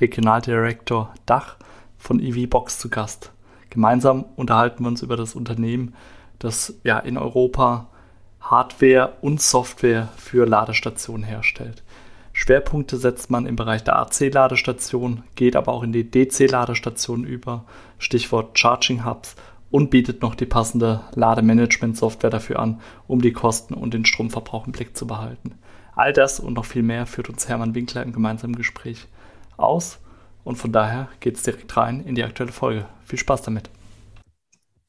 Regionaldirektor Dach von EVBox zu Gast. Gemeinsam unterhalten wir uns über das Unternehmen, das ja in Europa Hardware und Software für Ladestationen herstellt. Schwerpunkte setzt man im Bereich der AC-Ladestation, geht aber auch in die DC-Ladestation über, Stichwort Charging Hubs und bietet noch die passende Lademanagement-Software dafür an, um die Kosten und den Stromverbrauch im Blick zu behalten. All das und noch viel mehr führt uns Hermann Winkler im gemeinsamen Gespräch aus. Und von daher geht es direkt rein in die aktuelle Folge. Viel Spaß damit.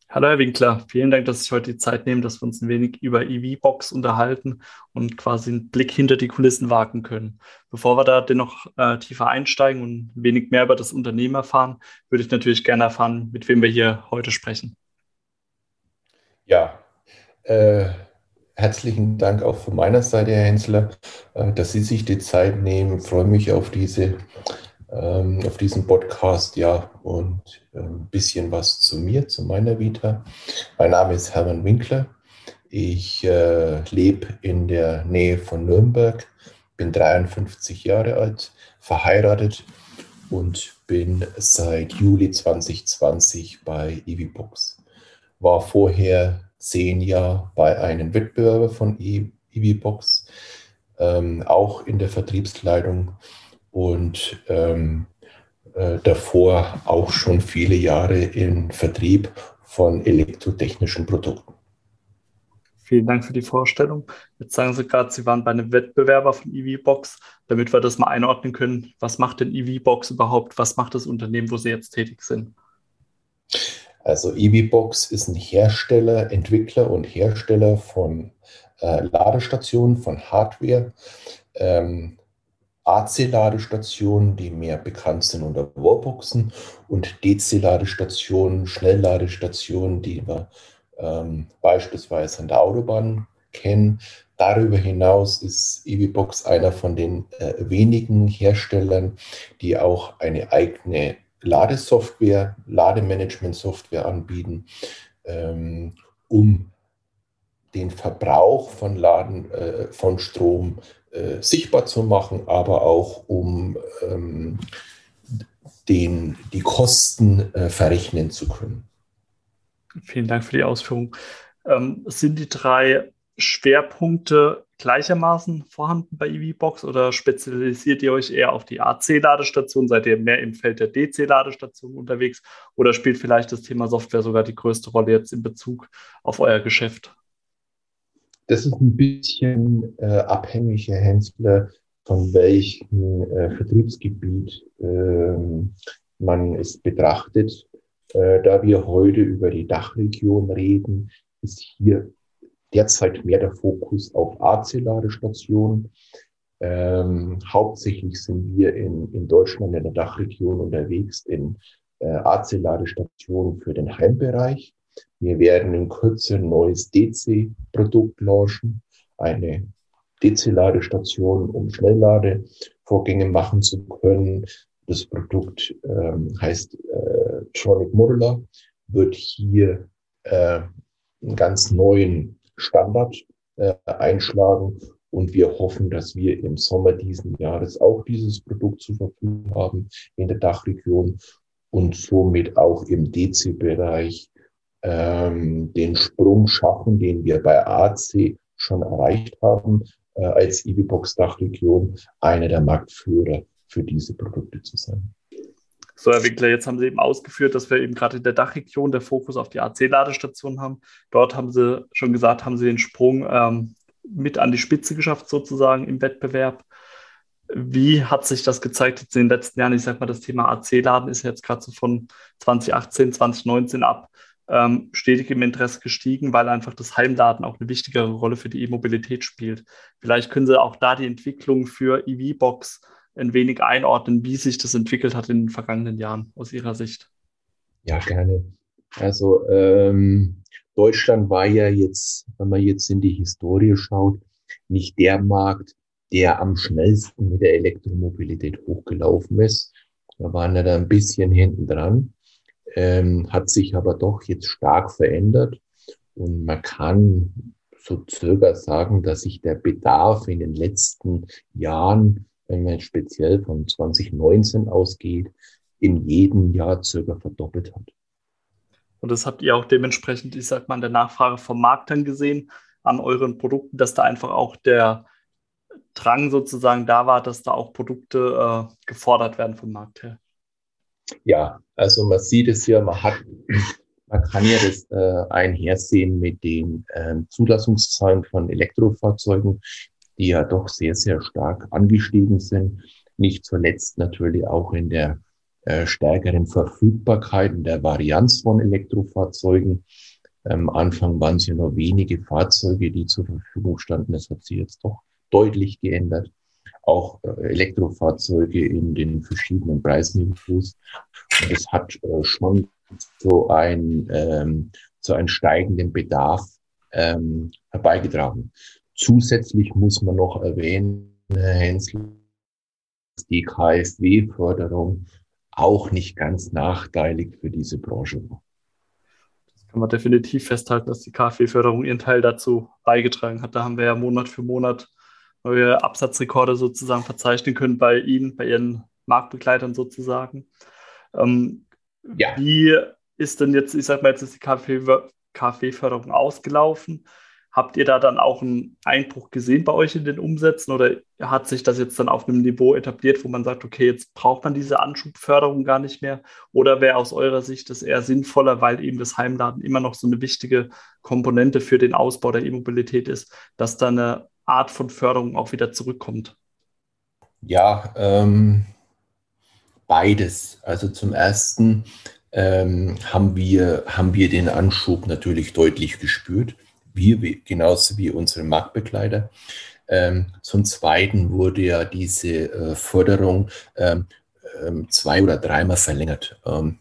Hallo Herr Winkler, vielen Dank, dass Sie heute die Zeit nehmen, dass wir uns ein wenig über EV-Box unterhalten und quasi einen Blick hinter die Kulissen wagen können. Bevor wir da dennoch äh, tiefer einsteigen und ein wenig mehr über das Unternehmen erfahren, würde ich natürlich gerne erfahren, mit wem wir hier heute sprechen. Ja, äh, herzlichen Dank auch von meiner Seite, Herr Hensler, äh, dass Sie sich die Zeit nehmen. Ich freue mich auf diese ähm, auf diesem Podcast, ja, und ein ähm, bisschen was zu mir, zu meiner Vita. Mein Name ist Hermann Winkler. Ich äh, lebe in der Nähe von Nürnberg, bin 53 Jahre alt, verheiratet und bin seit Juli 2020 bei EVBox. War vorher Jahre bei einem Wettbewerber von EVBox, ähm, auch in der Vertriebsleitung und ähm, äh, davor auch schon viele Jahre im Vertrieb von elektrotechnischen Produkten. Vielen Dank für die Vorstellung. Jetzt sagen Sie gerade, Sie waren bei einem Wettbewerber von EVBox, damit wir das mal einordnen können. Was macht denn EVBox überhaupt? Was macht das Unternehmen, wo Sie jetzt tätig sind? Also EVBox ist ein Hersteller, Entwickler und Hersteller von äh, Ladestationen, von Hardware. Ähm, AC-Ladestationen, die mehr bekannt sind unter Wallboxen und DC-Ladestationen, Schnellladestationen, die wir ähm, beispielsweise an der Autobahn kennen. Darüber hinaus ist EVBox einer von den äh, wenigen Herstellern, die auch eine eigene Ladesoftware, Lademanagement-Software anbieten, ähm, um den Verbrauch von Laden äh, von Strom äh, sichtbar zu machen, aber auch um ähm, den, die Kosten äh, verrechnen zu können. Vielen Dank für die Ausführung. Ähm, sind die drei Schwerpunkte gleichermaßen vorhanden bei EVBox oder spezialisiert ihr euch eher auf die AC-Ladestation? Seid ihr mehr im Feld der DC-Ladestation unterwegs oder spielt vielleicht das Thema Software sogar die größte Rolle jetzt in Bezug auf euer Geschäft? Das ist ein bisschen äh, abhängig, Herr Hensler, von welchem äh, Vertriebsgebiet äh, man es betrachtet. Äh, da wir heute über die Dachregion reden, ist hier derzeit mehr der Fokus auf AC-Ladestationen. Ähm, hauptsächlich sind wir in, in Deutschland in der Dachregion unterwegs in äh, AC-Ladestationen für den Heimbereich. Wir werden in Kürze ein neues DC-Produkt launchen, eine DC-Ladestation, um Schnellladevorgänge machen zu können. Das Produkt ähm, heißt äh, Tronic Modular, wird hier äh, einen ganz neuen Standard äh, einschlagen und wir hoffen, dass wir im Sommer diesen Jahres auch dieses Produkt zur Verfügung haben in der Dachregion und somit auch im DC-Bereich ähm, den Sprung schaffen, den wir bei AC schon erreicht haben, äh, als EVBox Dachregion einer der Marktführer für diese Produkte zu sein. So, Herr Winkler, jetzt haben Sie eben ausgeführt, dass wir eben gerade in der Dachregion der Fokus auf die AC-Ladestation haben. Dort haben Sie schon gesagt, haben Sie den Sprung ähm, mit an die Spitze geschafft, sozusagen im Wettbewerb. Wie hat sich das gezeigt jetzt in den letzten Jahren? Ich sage mal, das Thema AC-Laden ist jetzt gerade so von 2018, 2019 ab ähm, stetig im Interesse gestiegen, weil einfach das Heimladen auch eine wichtigere Rolle für die E-Mobilität spielt. Vielleicht können Sie auch da die Entwicklung für EV-Box ein wenig einordnen, wie sich das entwickelt hat in den vergangenen Jahren aus Ihrer Sicht? Ja, gerne. Also ähm, Deutschland war ja jetzt, wenn man jetzt in die Historie schaut, nicht der Markt, der am schnellsten mit der Elektromobilität hochgelaufen ist. Da waren wir da ein bisschen hinten dran, ähm, hat sich aber doch jetzt stark verändert. Und man kann so circa sagen, dass sich der Bedarf in den letzten Jahren, wenn man speziell von 2019 ausgeht, in jedem Jahr circa verdoppelt hat. Und das habt ihr auch dementsprechend, ich sag mal, in der Nachfrage vom Markt dann gesehen an euren Produkten, dass da einfach auch der Drang sozusagen da war, dass da auch Produkte äh, gefordert werden vom Markt her. Ja, also man sieht es ja, man hat, man kann ja das äh, einhersehen mit den äh, Zulassungszahlen von Elektrofahrzeugen, die ja doch sehr, sehr stark angestiegen sind. Nicht zuletzt natürlich auch in der äh, stärkeren Verfügbarkeit und der Varianz von Elektrofahrzeugen. Am Anfang waren es ja nur wenige Fahrzeuge, die zur Verfügung standen. Das hat sich jetzt doch deutlich geändert. Auch äh, Elektrofahrzeuge in den verschiedenen Preisniveaus. Das hat äh, schon so ein, ähm, so einen steigenden Bedarf ähm, herbeigetragen. Zusätzlich muss man noch erwähnen, Herr Hensel, die KfW-Förderung auch nicht ganz nachteilig für diese Branche war. Das kann man definitiv festhalten, dass die KfW-Förderung ihren Teil dazu beigetragen hat. Da haben wir ja Monat für Monat neue Absatzrekorde sozusagen verzeichnen können bei Ihnen, bei Ihren Marktbegleitern sozusagen. Ähm, ja. Wie ist denn jetzt, ich sag mal, jetzt ist die KfW-Förderung ausgelaufen. Habt ihr da dann auch einen Einbruch gesehen bei euch in den Umsätzen oder hat sich das jetzt dann auf einem Niveau etabliert, wo man sagt, okay, jetzt braucht man diese Anschubförderung gar nicht mehr? Oder wäre aus eurer Sicht das eher sinnvoller, weil eben das Heimladen immer noch so eine wichtige Komponente für den Ausbau der E-Mobilität ist, dass da eine Art von Förderung auch wieder zurückkommt? Ja, ähm, beides. Also zum ersten ähm, haben, wir, haben wir den Anschub natürlich deutlich gespürt wir, genauso wie unsere Marktbegleiter. Ähm, zum Zweiten wurde ja diese äh, Förderung ähm, ähm, zwei oder dreimal verlängert. Ähm,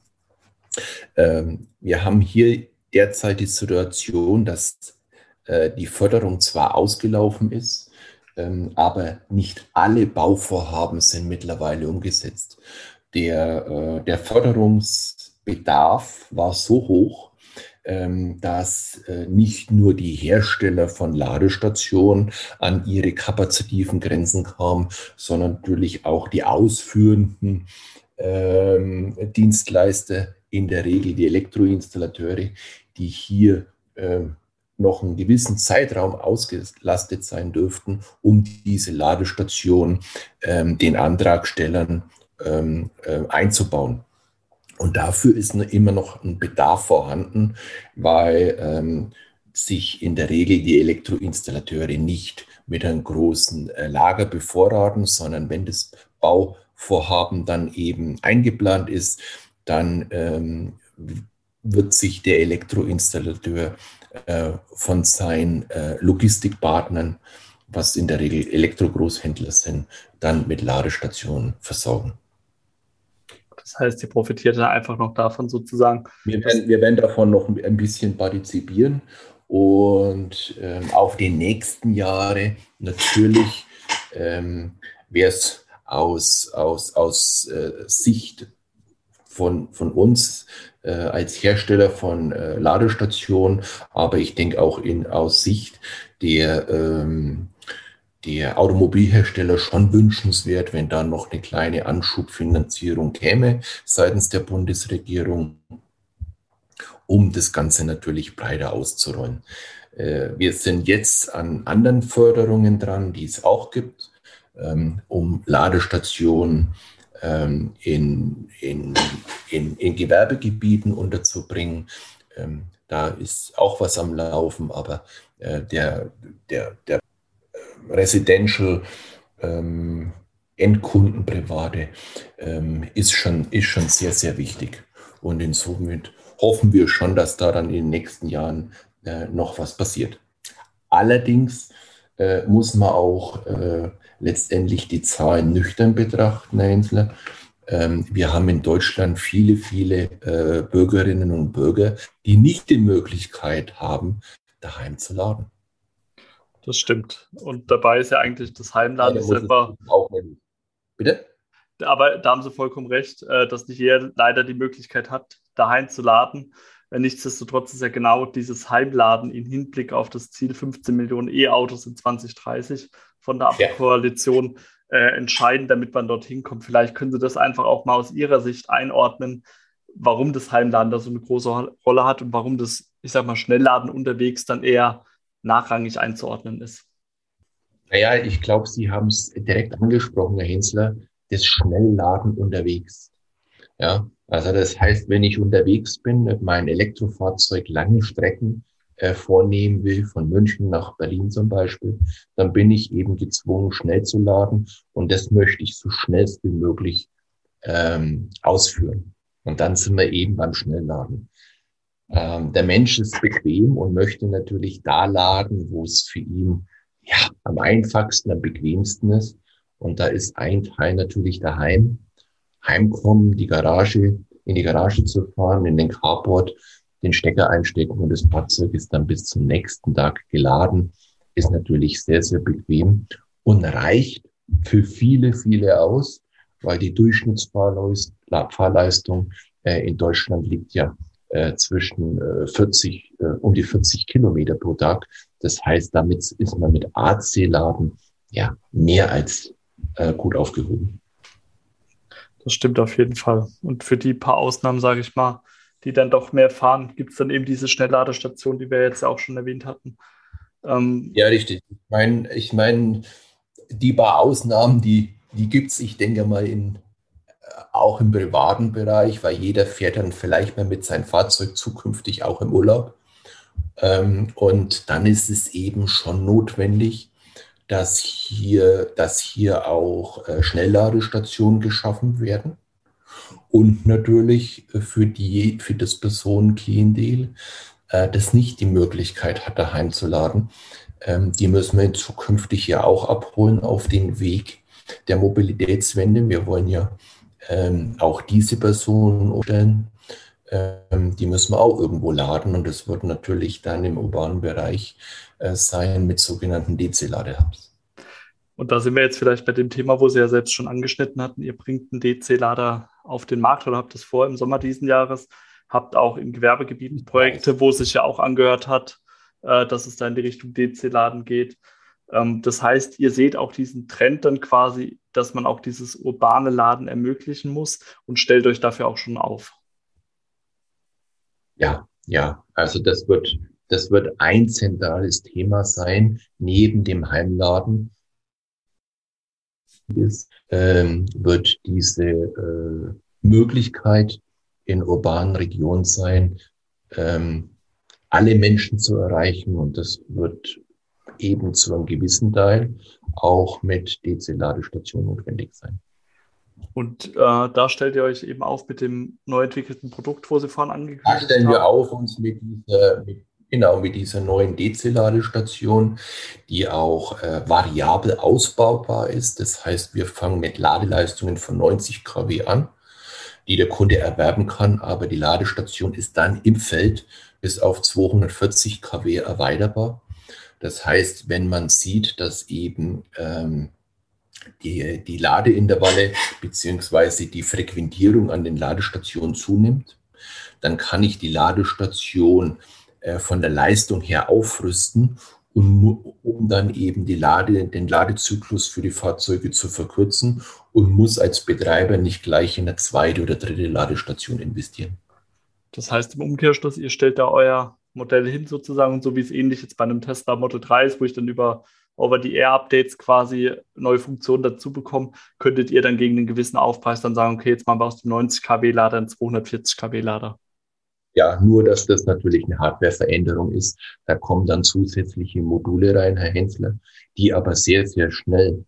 ähm, wir haben hier derzeit die Situation, dass äh, die Förderung zwar ausgelaufen ist, ähm, aber nicht alle Bauvorhaben sind mittlerweile umgesetzt. Der, äh, der Förderungsbedarf war so hoch, dass äh, nicht nur die Hersteller von Ladestationen an ihre kapazitiven Grenzen kamen, sondern natürlich auch die ausführenden ähm, Dienstleister, in der Regel die Elektroinstallateure, die hier ähm, noch einen gewissen Zeitraum ausgelastet sein dürften, um diese Ladestation ähm, den Antragstellern ähm, äh, einzubauen. Und dafür ist immer noch ein Bedarf vorhanden, weil ähm, sich in der Regel die Elektroinstallateure nicht mit einem großen äh, Lager bevorraten, sondern wenn das Bauvorhaben dann eben eingeplant ist, dann ähm, wird sich der Elektroinstallateur äh, von seinen äh, Logistikpartnern, was in der Regel Elektrogroßhändler sind, dann mit Ladestationen versorgen. Das heißt, ihr profitiert da einfach noch davon sozusagen. Wir werden, wir werden davon noch ein bisschen partizipieren und ähm, auf die nächsten Jahre natürlich ähm, wäre es aus, aus, aus äh, Sicht von, von uns äh, als Hersteller von äh, Ladestationen, aber ich denke auch in, aus Sicht der ähm, der Automobilhersteller schon wünschenswert, wenn da noch eine kleine Anschubfinanzierung käme seitens der Bundesregierung, um das Ganze natürlich breiter auszurollen. Äh, wir sind jetzt an anderen Förderungen dran, die es auch gibt, ähm, um Ladestationen ähm, in, in, in, in Gewerbegebieten unterzubringen. Ähm, da ist auch was am Laufen, aber äh, der, der, der Residential, ähm, Endkunden, ähm, ist, schon, ist schon sehr, sehr wichtig. Und insofern hoffen wir schon, dass da dann in den nächsten Jahren äh, noch was passiert. Allerdings äh, muss man auch äh, letztendlich die Zahlen nüchtern betrachten, Herr Hensler. Ähm, wir haben in Deutschland viele, viele äh, Bürgerinnen und Bürger, die nicht die Möglichkeit haben, daheim zu laden. Das stimmt. Und dabei ist ja eigentlich das Heimladen ja, selber. Auch. Bitte? Aber da haben Sie vollkommen recht, äh, dass nicht jeder leider die Möglichkeit hat, daheim zu laden. Äh, nichtsdestotrotz ist ja genau dieses Heimladen im Hinblick auf das Ziel 15 Millionen E-Autos in 2030 von der Koalition ja. äh, entscheidend, damit man dorthin kommt. Vielleicht können Sie das einfach auch mal aus Ihrer Sicht einordnen, warum das Heimladen da so eine große Rolle hat und warum das, ich sag mal, Schnellladen unterwegs dann eher nachrangig einzuordnen ist. Naja, ich glaube, Sie haben es direkt angesprochen, Herr Hensler, das Schnellladen unterwegs. Ja, also das heißt, wenn ich unterwegs bin meinem Elektrofahrzeug lange Strecken äh, vornehmen will, von München nach Berlin zum Beispiel, dann bin ich eben gezwungen, schnell zu laden und das möchte ich so schnellst wie möglich ähm, ausführen. Und dann sind wir eben beim Schnellladen. Ähm, der Mensch ist bequem und möchte natürlich da laden, wo es für ihn ja, am einfachsten, am bequemsten ist. Und da ist ein Teil natürlich daheim. Heimkommen, die Garage, in die Garage zu fahren, in den Carport, den Stecker einstecken und das Fahrzeug ist dann bis zum nächsten Tag geladen. Ist natürlich sehr, sehr bequem und reicht für viele, viele aus, weil die Durchschnittsfahrleistung äh, in Deutschland liegt ja äh, zwischen äh, 40, äh, um die 40 Kilometer pro Tag. Das heißt, damit ist man mit AC-Laden ja mehr als äh, gut aufgehoben. Das stimmt auf jeden Fall. Und für die paar Ausnahmen, sage ich mal, die dann doch mehr fahren, gibt es dann eben diese Schnellladestation, die wir jetzt auch schon erwähnt hatten. Ähm, ja, richtig. Ich meine, ich mein, die paar Ausnahmen, die, die gibt es, ich denke mal, in, auch im privaten Bereich, weil jeder fährt dann vielleicht mal mit seinem Fahrzeug zukünftig auch im Urlaub. Ähm, und dann ist es eben schon notwendig, dass hier, dass hier auch äh, Schnellladestationen geschaffen werden. Und natürlich für, die, für das Personenklientel, äh, das nicht die Möglichkeit hat, daheim zu laden, ähm, die müssen wir zukünftig ja auch abholen auf den Weg der Mobilitätswende. Wir wollen ja ähm, auch diese Personen umstellen. Ähm, die müssen wir auch irgendwo laden und das wird natürlich dann im urbanen Bereich äh, sein mit sogenannten DC-Ladehubs. Und da sind wir jetzt vielleicht bei dem Thema, wo Sie ja selbst schon angeschnitten hatten. Ihr bringt einen DC-Lader auf den Markt oder habt das vor im Sommer diesen Jahres. Habt auch in Gewerbegebieten Projekte, wo sich ja auch angehört hat, äh, dass es da in die Richtung DC-Laden geht. Ähm, das heißt, ihr seht auch diesen Trend dann quasi, dass man auch dieses urbane Laden ermöglichen muss und stellt euch dafür auch schon auf. Ja, ja, also das wird das wird ein zentrales Thema sein, neben dem Heimladen. Ist, ähm, wird diese äh, Möglichkeit in urbanen Regionen sein, ähm, alle Menschen zu erreichen. Und das wird eben zu einem gewissen Teil auch mit DC-Ladestationen notwendig sein. Und äh, da stellt ihr euch eben auf mit dem neu entwickelten Produkt, wo Sie vorhin angekündigt haben. Da stellen wir auf uns mit dieser, mit Genau, mit dieser neuen DC-Ladestation, die auch äh, variabel ausbaubar ist. Das heißt, wir fangen mit Ladeleistungen von 90 kW an, die der Kunde erwerben kann, aber die Ladestation ist dann im Feld bis auf 240 kW erweiterbar. Das heißt, wenn man sieht, dass eben ähm, die, die Ladeintervalle beziehungsweise die Frequentierung an den Ladestationen zunimmt, dann kann ich die Ladestation äh, von der Leistung her aufrüsten, um, um dann eben die Lade, den Ladezyklus für die Fahrzeuge zu verkürzen und muss als Betreiber nicht gleich in eine zweite oder dritte Ladestation investieren. Das heißt im Umkehrschluss, ihr stellt da euer Modell hin sozusagen, so wie es ähnlich jetzt bei einem Tesla Model 3 ist, wo ich dann über over die Air-Updates quasi neue Funktionen dazu bekomme, könntet ihr dann gegen einen gewissen Aufpreis dann sagen, okay, jetzt machen wir aus dem 90 kW Lader einen 240 kW Lader. Ja, nur dass das natürlich eine Hardwareveränderung ist. Da kommen dann zusätzliche Module rein, Herr Hensler, die aber sehr, sehr schnell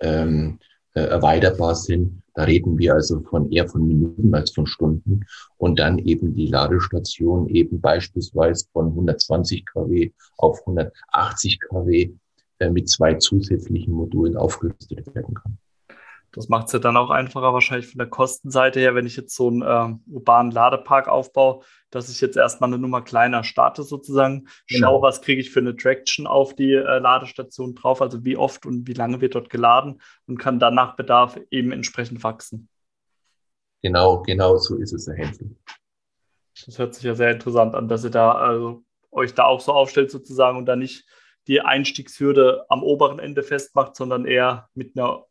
ähm, äh, erweiterbar sind. Da reden wir also von eher von Minuten als von Stunden. Und dann eben die Ladestation eben beispielsweise von 120 kW auf 180 kW äh, mit zwei zusätzlichen Modulen aufgerüstet werden kann. Das macht es ja dann auch einfacher, wahrscheinlich von der Kostenseite her, wenn ich jetzt so einen äh, urbanen Ladepark aufbaue, dass ich jetzt erstmal eine Nummer kleiner starte sozusagen, genau. schaue, was kriege ich für eine Traction auf die äh, Ladestation drauf, also wie oft und wie lange wird dort geladen und kann dann nach Bedarf eben entsprechend wachsen. Genau, genau so ist es, Herr Hänsel. Das hört sich ja sehr interessant an, dass ihr da also euch da auch so aufstellt sozusagen und da nicht die Einstiegshürde am oberen Ende festmacht, sondern eher mit einer,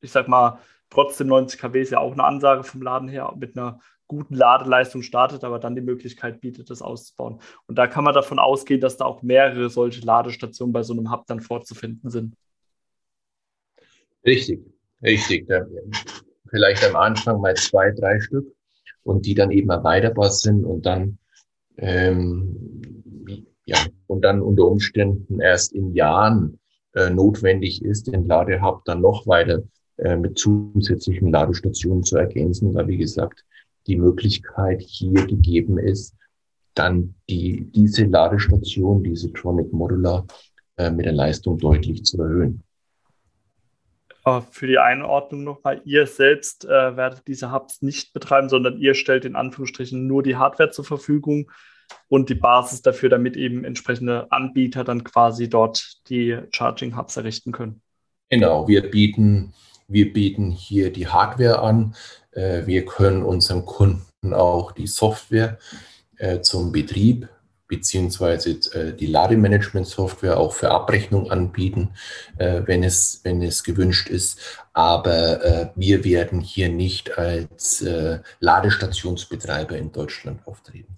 ich sag mal, trotzdem 90 kW ist ja auch eine Ansage vom Laden her, mit einer guten Ladeleistung startet, aber dann die Möglichkeit bietet, das auszubauen. Und da kann man davon ausgehen, dass da auch mehrere solche Ladestationen bei so einem Hub dann vorzufinden sind. Richtig, richtig. Vielleicht am Anfang mal zwei, drei Stück und die dann eben erweiterbar sind und dann ähm, ja, und dann unter Umständen erst in Jahren äh, notwendig ist, den Ladehub dann noch weiter äh, mit zusätzlichen Ladestationen zu ergänzen, weil wie gesagt, die Möglichkeit hier gegeben ist, dann die, diese Ladestation, diese Tronic Modular, äh, mit der Leistung deutlich zu erhöhen. Für die Einordnung nochmal, ihr selbst äh, werdet diese Hubs nicht betreiben, sondern ihr stellt in Anführungsstrichen nur die Hardware zur Verfügung und die Basis dafür, damit eben entsprechende Anbieter dann quasi dort die Charging Hubs errichten können. Genau, wir bieten, wir bieten hier die Hardware an. Äh, wir können unseren Kunden auch die Software äh, zum Betrieb beziehungsweise äh, die Lademanagement-Software auch für Abrechnung anbieten, wenn, es, wenn es gewünscht ist. Aber wir werden hier nicht als Ladestationsbetreiber in Deutschland auftreten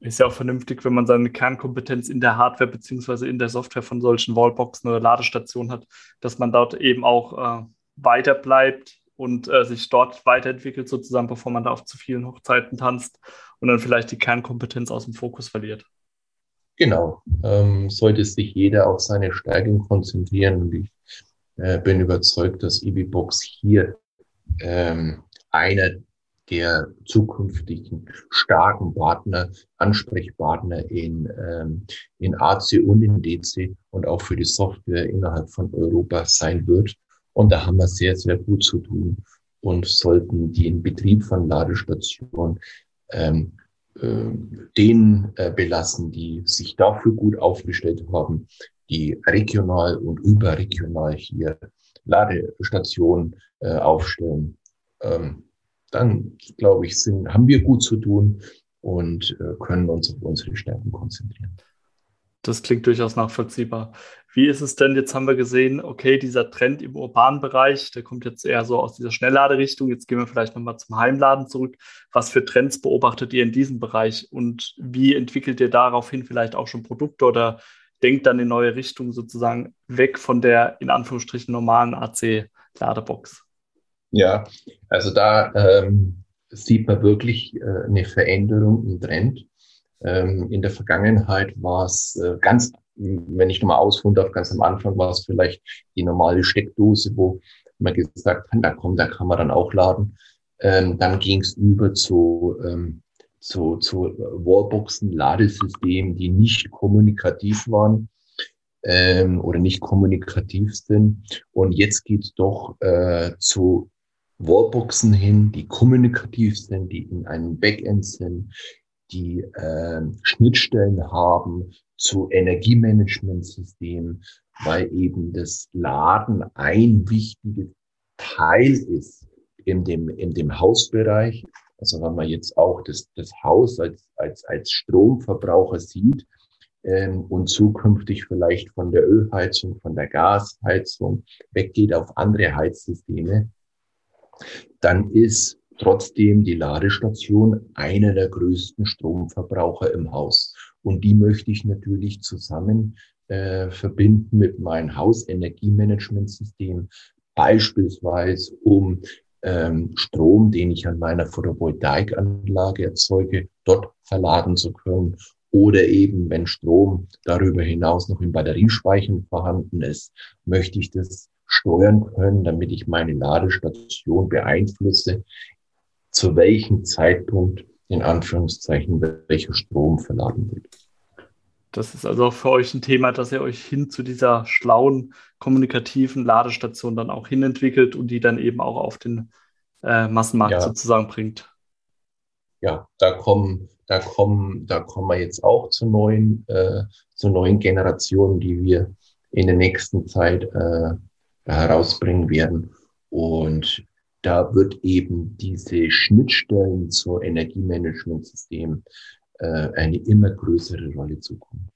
ist ja auch vernünftig, wenn man seine Kernkompetenz in der Hardware beziehungsweise in der Software von solchen Wallboxen oder Ladestationen hat, dass man dort eben auch weiter bleibt und äh, sich dort weiterentwickelt, sozusagen, bevor man da auf zu vielen Hochzeiten tanzt und dann vielleicht die Kernkompetenz aus dem Fokus verliert. Genau. Ähm, sollte sich jeder auf seine Stärken konzentrieren und ich äh, bin überzeugt, dass EBBox hier ähm, einer der zukünftigen starken Partner, Ansprechpartner in, ähm, in AC und in DC und auch für die Software innerhalb von Europa sein wird. Und da haben wir sehr, sehr gut zu tun und sollten den Betrieb von Ladestationen ähm, äh, denen äh, belassen, die sich dafür gut aufgestellt haben, die regional und überregional hier Ladestationen äh, aufstellen. Ähm, dann glaube ich, sind, haben wir gut zu tun und äh, können uns auf unsere Stärken konzentrieren. Das klingt durchaus nachvollziehbar. Wie ist es denn? Jetzt haben wir gesehen, okay, dieser Trend im urbanen Bereich, der kommt jetzt eher so aus dieser Schnellladerichtung. Jetzt gehen wir vielleicht nochmal zum Heimladen zurück. Was für Trends beobachtet ihr in diesem Bereich und wie entwickelt ihr daraufhin vielleicht auch schon Produkte oder denkt dann in neue Richtungen sozusagen weg von der in Anführungsstrichen normalen AC-Ladebox? Ja, also da ähm, sieht man wirklich äh, eine Veränderung im Trend. Ähm, in der Vergangenheit war es äh, ganz, wenn ich nochmal ausholen darf, ganz am Anfang war es vielleicht die normale Steckdose, wo man gesagt hat, da komm, da kann man dann auch laden. Ähm, dann ging es über zu, ähm, zu, zu Wallboxen, Ladesystemen, die nicht kommunikativ waren ähm, oder nicht kommunikativ sind. Und jetzt geht es doch äh, zu Wallboxen hin, die kommunikativ sind, die in einem Backend sind, die äh, Schnittstellen haben zu Energiemanagementsystemen, weil eben das Laden ein wichtiger Teil ist in dem, in dem Hausbereich. Also wenn man jetzt auch das, das Haus als, als, als Stromverbraucher sieht ähm, und zukünftig vielleicht von der Ölheizung, von der Gasheizung weggeht auf andere Heizsysteme, dann ist trotzdem die Ladestation einer der größten Stromverbraucher im Haus. Und die möchte ich natürlich zusammen äh, verbinden mit meinem Hausenergiemanagementsystem, beispielsweise um ähm, Strom, den ich an meiner Photovoltaikanlage erzeuge, dort verladen zu können. Oder eben, wenn Strom darüber hinaus noch in Batteriespeichern vorhanden ist, möchte ich das steuern können, damit ich meine Ladestation beeinflusse, zu welchem Zeitpunkt in Anführungszeichen welcher Strom verladen wird. Das ist also auch für euch ein Thema, dass ihr euch hin zu dieser schlauen, kommunikativen Ladestation dann auch hinentwickelt und die dann eben auch auf den äh, Massenmarkt ja. sozusagen bringt. Ja, da kommen, da kommen, da kommen wir jetzt auch zu neuen, äh, zu neuen Generationen, die wir in der nächsten Zeit äh, herausbringen werden. Und da wird eben diese Schnittstellen zur Energiemanagementsystem äh, eine immer größere Rolle zukommen.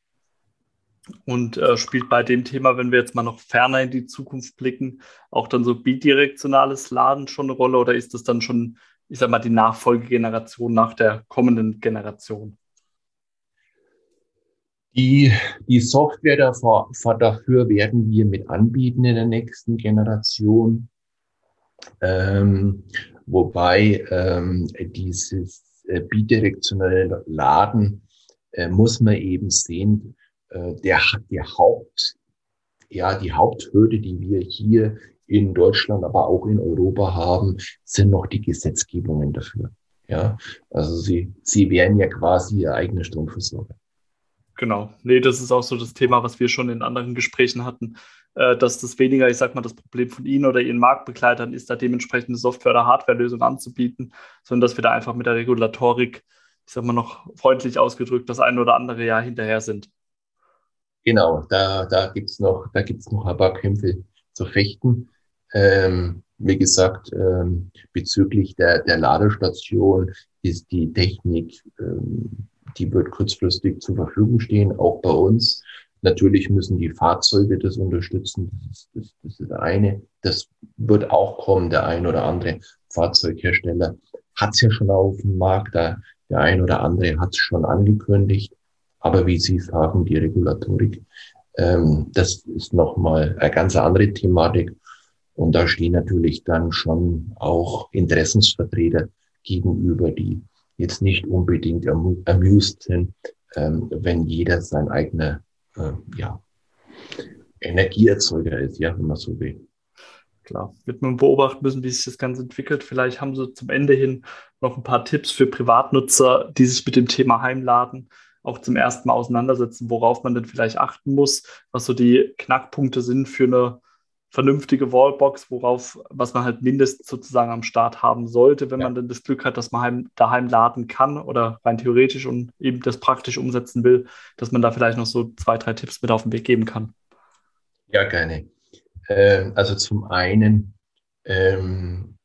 Und äh, spielt bei dem Thema, wenn wir jetzt mal noch ferner in die Zukunft blicken, auch dann so bidirektionales Laden schon eine Rolle oder ist das dann schon, ich sag mal, die Nachfolgegeneration nach der kommenden Generation? Die, die Software davor, dafür werden wir mit anbieten in der nächsten Generation. Ähm, wobei ähm, dieses äh, bidirektionelle Laden äh, muss man eben sehen, äh, der hat die Haupt, ja, die Haupthürde, die wir hier in Deutschland, aber auch in Europa haben, sind noch die Gesetzgebungen dafür. Ja, also sie, sie wären ja quasi ihr eigener Stromversorger. Genau. Nee, das ist auch so das Thema, was wir schon in anderen Gesprächen hatten, äh, dass das weniger, ich sag mal, das Problem von Ihnen oder Ihren Marktbegleitern ist, da dementsprechende Software- oder Hardwarelösung anzubieten, sondern dass wir da einfach mit der Regulatorik, ich sag mal noch freundlich ausgedrückt, das ein oder andere Jahr hinterher sind. Genau, da, da gibt's noch, noch ein paar Kämpfe zu fechten. Ähm, wie gesagt, ähm, bezüglich der, der Ladestation ist die Technik ähm, die wird kurzfristig zur Verfügung stehen, auch bei uns. Natürlich müssen die Fahrzeuge das unterstützen. Das ist, das, das ist eine. Das wird auch kommen. Der ein oder andere Fahrzeughersteller hat es ja schon auf dem Markt. Der, der ein oder andere hat es schon angekündigt. Aber wie Sie sagen, die Regulatorik, ähm, das ist nochmal eine ganz andere Thematik. Und da stehen natürlich dann schon auch Interessensvertreter gegenüber, die jetzt nicht unbedingt amused sind, ähm, wenn jeder sein eigener äh, ja, Energieerzeuger ist, ja, wenn man so will. Klar, wird man beobachten müssen, wie sich das Ganze entwickelt. Vielleicht haben Sie zum Ende hin noch ein paar Tipps für Privatnutzer, die sich mit dem Thema Heimladen auch zum ersten Mal auseinandersetzen, worauf man denn vielleicht achten muss, was so die Knackpunkte sind für eine vernünftige Wallbox, worauf, was man halt mindestens sozusagen am Start haben sollte, wenn ja. man dann das Glück hat, dass man heim, daheim laden kann oder rein theoretisch und eben das praktisch umsetzen will, dass man da vielleicht noch so zwei, drei Tipps mit auf den Weg geben kann. Ja, gerne. Ähm, also zum einen ähm,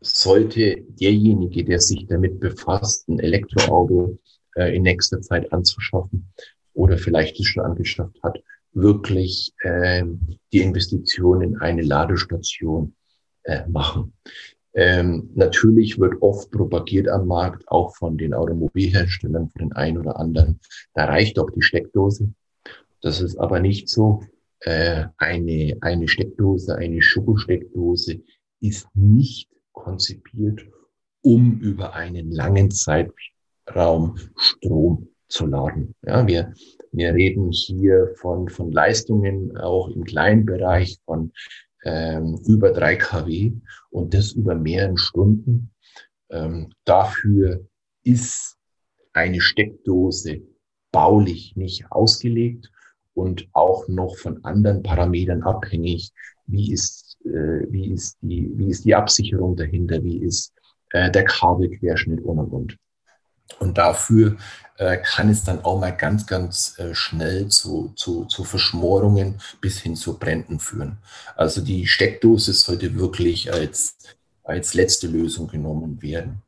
sollte derjenige, der sich damit befasst, ein Elektroauto äh, in nächster Zeit anzuschaffen oder vielleicht es schon angeschafft hat, wirklich äh, die Investition in eine Ladestation äh, machen. Ähm, natürlich wird oft propagiert am Markt, auch von den Automobilherstellern, von den einen oder anderen, da reicht doch die Steckdose. Das ist aber nicht so. Äh, eine, eine Steckdose, eine Schokosteckdose ist nicht konzipiert, um über einen langen Zeitraum Strom zu laden. Ja, wir wir reden hier von, von Leistungen auch im kleinen Bereich von ähm, über drei kW und das über mehreren Stunden. Ähm, dafür ist eine Steckdose baulich nicht ausgelegt und auch noch von anderen Parametern abhängig. Wie ist, äh, wie ist, die, wie ist die Absicherung dahinter? Wie ist äh, der Kabelquerschnitt und und und. Und dafür äh, kann es dann auch mal ganz, ganz äh, schnell zu, zu, zu Verschmorungen bis hin zu Bränden führen. Also die Steckdose sollte wirklich als, als letzte Lösung genommen werden.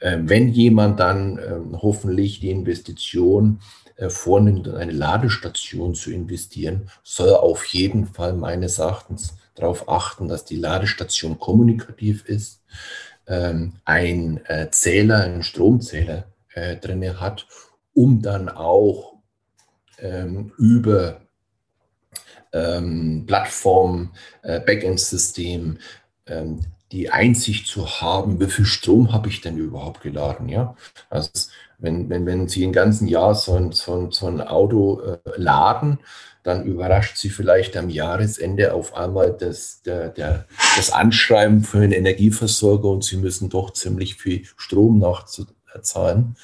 Ähm, wenn jemand dann ähm, hoffentlich die Investition äh, vornimmt, in eine Ladestation zu investieren, soll er auf jeden Fall meines Erachtens darauf achten, dass die Ladestation kommunikativ ist, ähm, ein äh, Zähler, ein Stromzähler äh, drin hat, um dann auch ähm, über ähm, Plattform, äh, Backend-System ähm, die Einsicht zu haben, wie viel Strom habe ich denn überhaupt geladen. Ja? Also wenn, wenn, wenn Sie ein ganzen Jahr so ein, so ein, so ein Auto äh, laden, dann überrascht Sie vielleicht am Jahresende auf einmal das, der, der, das Anschreiben für den Energieversorger und Sie müssen doch ziemlich viel Strom nach, zahlen.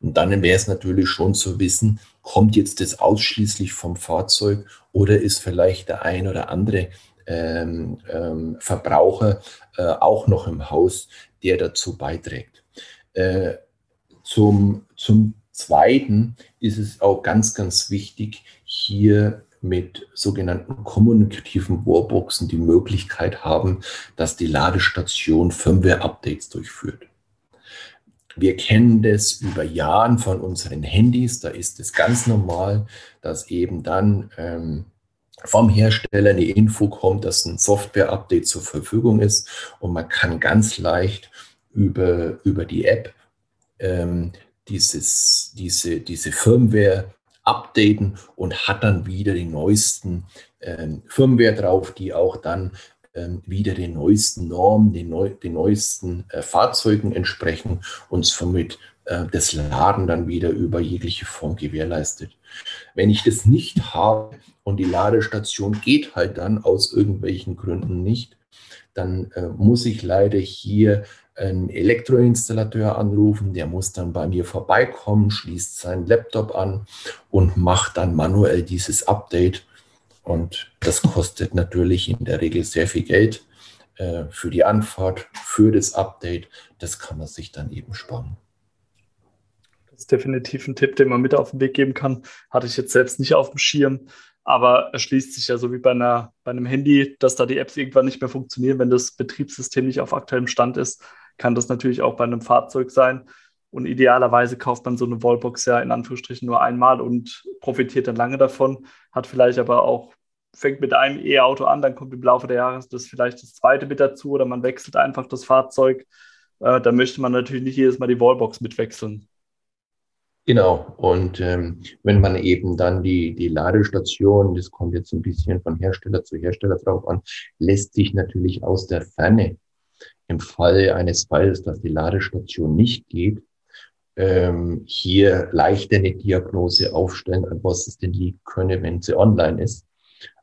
Und dann wäre es natürlich schon zu wissen, kommt jetzt das ausschließlich vom Fahrzeug oder ist vielleicht der ein oder andere ähm, ähm, Verbraucher äh, auch noch im Haus, der dazu beiträgt. Äh, zum, zum Zweiten ist es auch ganz, ganz wichtig, hier mit sogenannten kommunikativen Warboxen die Möglichkeit haben, dass die Ladestation Firmware-Updates durchführt. Wir kennen das über Jahren von unseren Handys. Da ist es ganz normal, dass eben dann ähm, vom Hersteller eine Info kommt, dass ein Software-Update zur Verfügung ist und man kann ganz leicht über, über die App ähm, dieses, diese, diese Firmware updaten und hat dann wieder die neuesten ähm, Firmware drauf, die auch dann wieder den neuesten Normen, den, neu, den neuesten äh, Fahrzeugen entsprechen und somit äh, das Laden dann wieder über jegliche Form gewährleistet. Wenn ich das nicht habe und die Ladestation geht halt dann aus irgendwelchen Gründen nicht, dann äh, muss ich leider hier einen Elektroinstallateur anrufen, der muss dann bei mir vorbeikommen, schließt seinen Laptop an und macht dann manuell dieses Update. Und das kostet natürlich in der Regel sehr viel Geld äh, für die Anfahrt, für das Update. Das kann man sich dann eben sparen. Das ist definitiv ein Tipp, den man mit auf den Weg geben kann. Hatte ich jetzt selbst nicht auf dem Schirm. Aber es schließt sich ja so wie bei, einer, bei einem Handy, dass da die Apps irgendwann nicht mehr funktionieren, wenn das Betriebssystem nicht auf aktuellem Stand ist kann das natürlich auch bei einem Fahrzeug sein. Und idealerweise kauft man so eine Wallbox ja in Anführungsstrichen nur einmal und profitiert dann lange davon, hat vielleicht aber auch, fängt mit einem E-Auto an, dann kommt im Laufe der Jahre das vielleicht das zweite mit dazu oder man wechselt einfach das Fahrzeug. Äh, da möchte man natürlich nicht jedes Mal die Wallbox mitwechseln. Genau, und ähm, wenn man eben dann die, die Ladestation, das kommt jetzt ein bisschen von Hersteller zu Hersteller drauf an, lässt sich natürlich aus der Ferne im Fall eines Falles, dass die Ladestation nicht geht, ähm, hier leichter eine Diagnose aufstellen, an was es denn liegen könne, wenn sie online ist,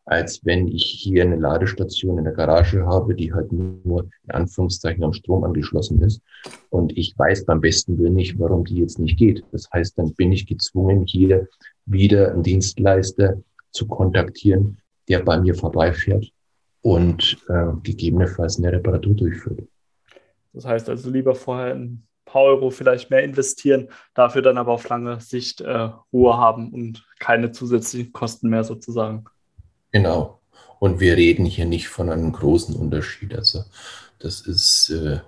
als wenn ich hier eine Ladestation in der Garage habe, die halt nur in Anführungszeichen am Strom angeschlossen ist. Und ich weiß beim besten Willen nicht, warum die jetzt nicht geht. Das heißt, dann bin ich gezwungen, hier wieder einen Dienstleister zu kontaktieren, der bei mir vorbeifährt und äh, gegebenenfalls eine Reparatur durchführt. Das heißt also lieber vorher ein paar Euro vielleicht mehr investieren, dafür dann aber auf lange Sicht äh, Ruhe haben und keine zusätzlichen Kosten mehr sozusagen. Genau. Und wir reden hier nicht von einem großen Unterschied. Also das ist, äh,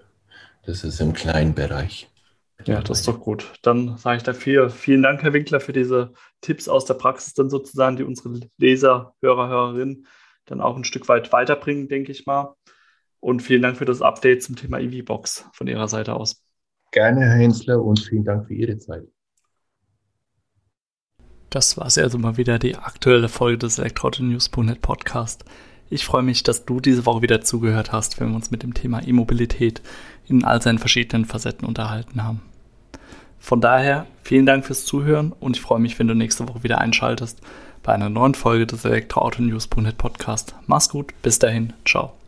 das ist im kleinen Bereich. Ja, das ist doch gut. Dann sage ich dafür vielen Dank, Herr Winkler, für diese Tipps aus der Praxis dann sozusagen, die unsere Leser, Hörer, Hörerinnen dann auch ein Stück weit weiterbringen, denke ich mal. Und vielen Dank für das Update zum Thema EV-Box von Ihrer Seite aus. Gerne, Herr Hensler, und vielen Dank für Ihre Zeit. Das war es also mal wieder die aktuelle Folge des Elektroauto-News.net Podcast. Ich freue mich, dass du diese Woche wieder zugehört hast, wenn wir uns mit dem Thema E-Mobilität in all seinen verschiedenen Facetten unterhalten haben. Von daher vielen Dank fürs Zuhören und ich freue mich, wenn du nächste Woche wieder einschaltest bei einer neuen Folge des Elektroauto-News.net Podcast. Mach's gut, bis dahin, ciao.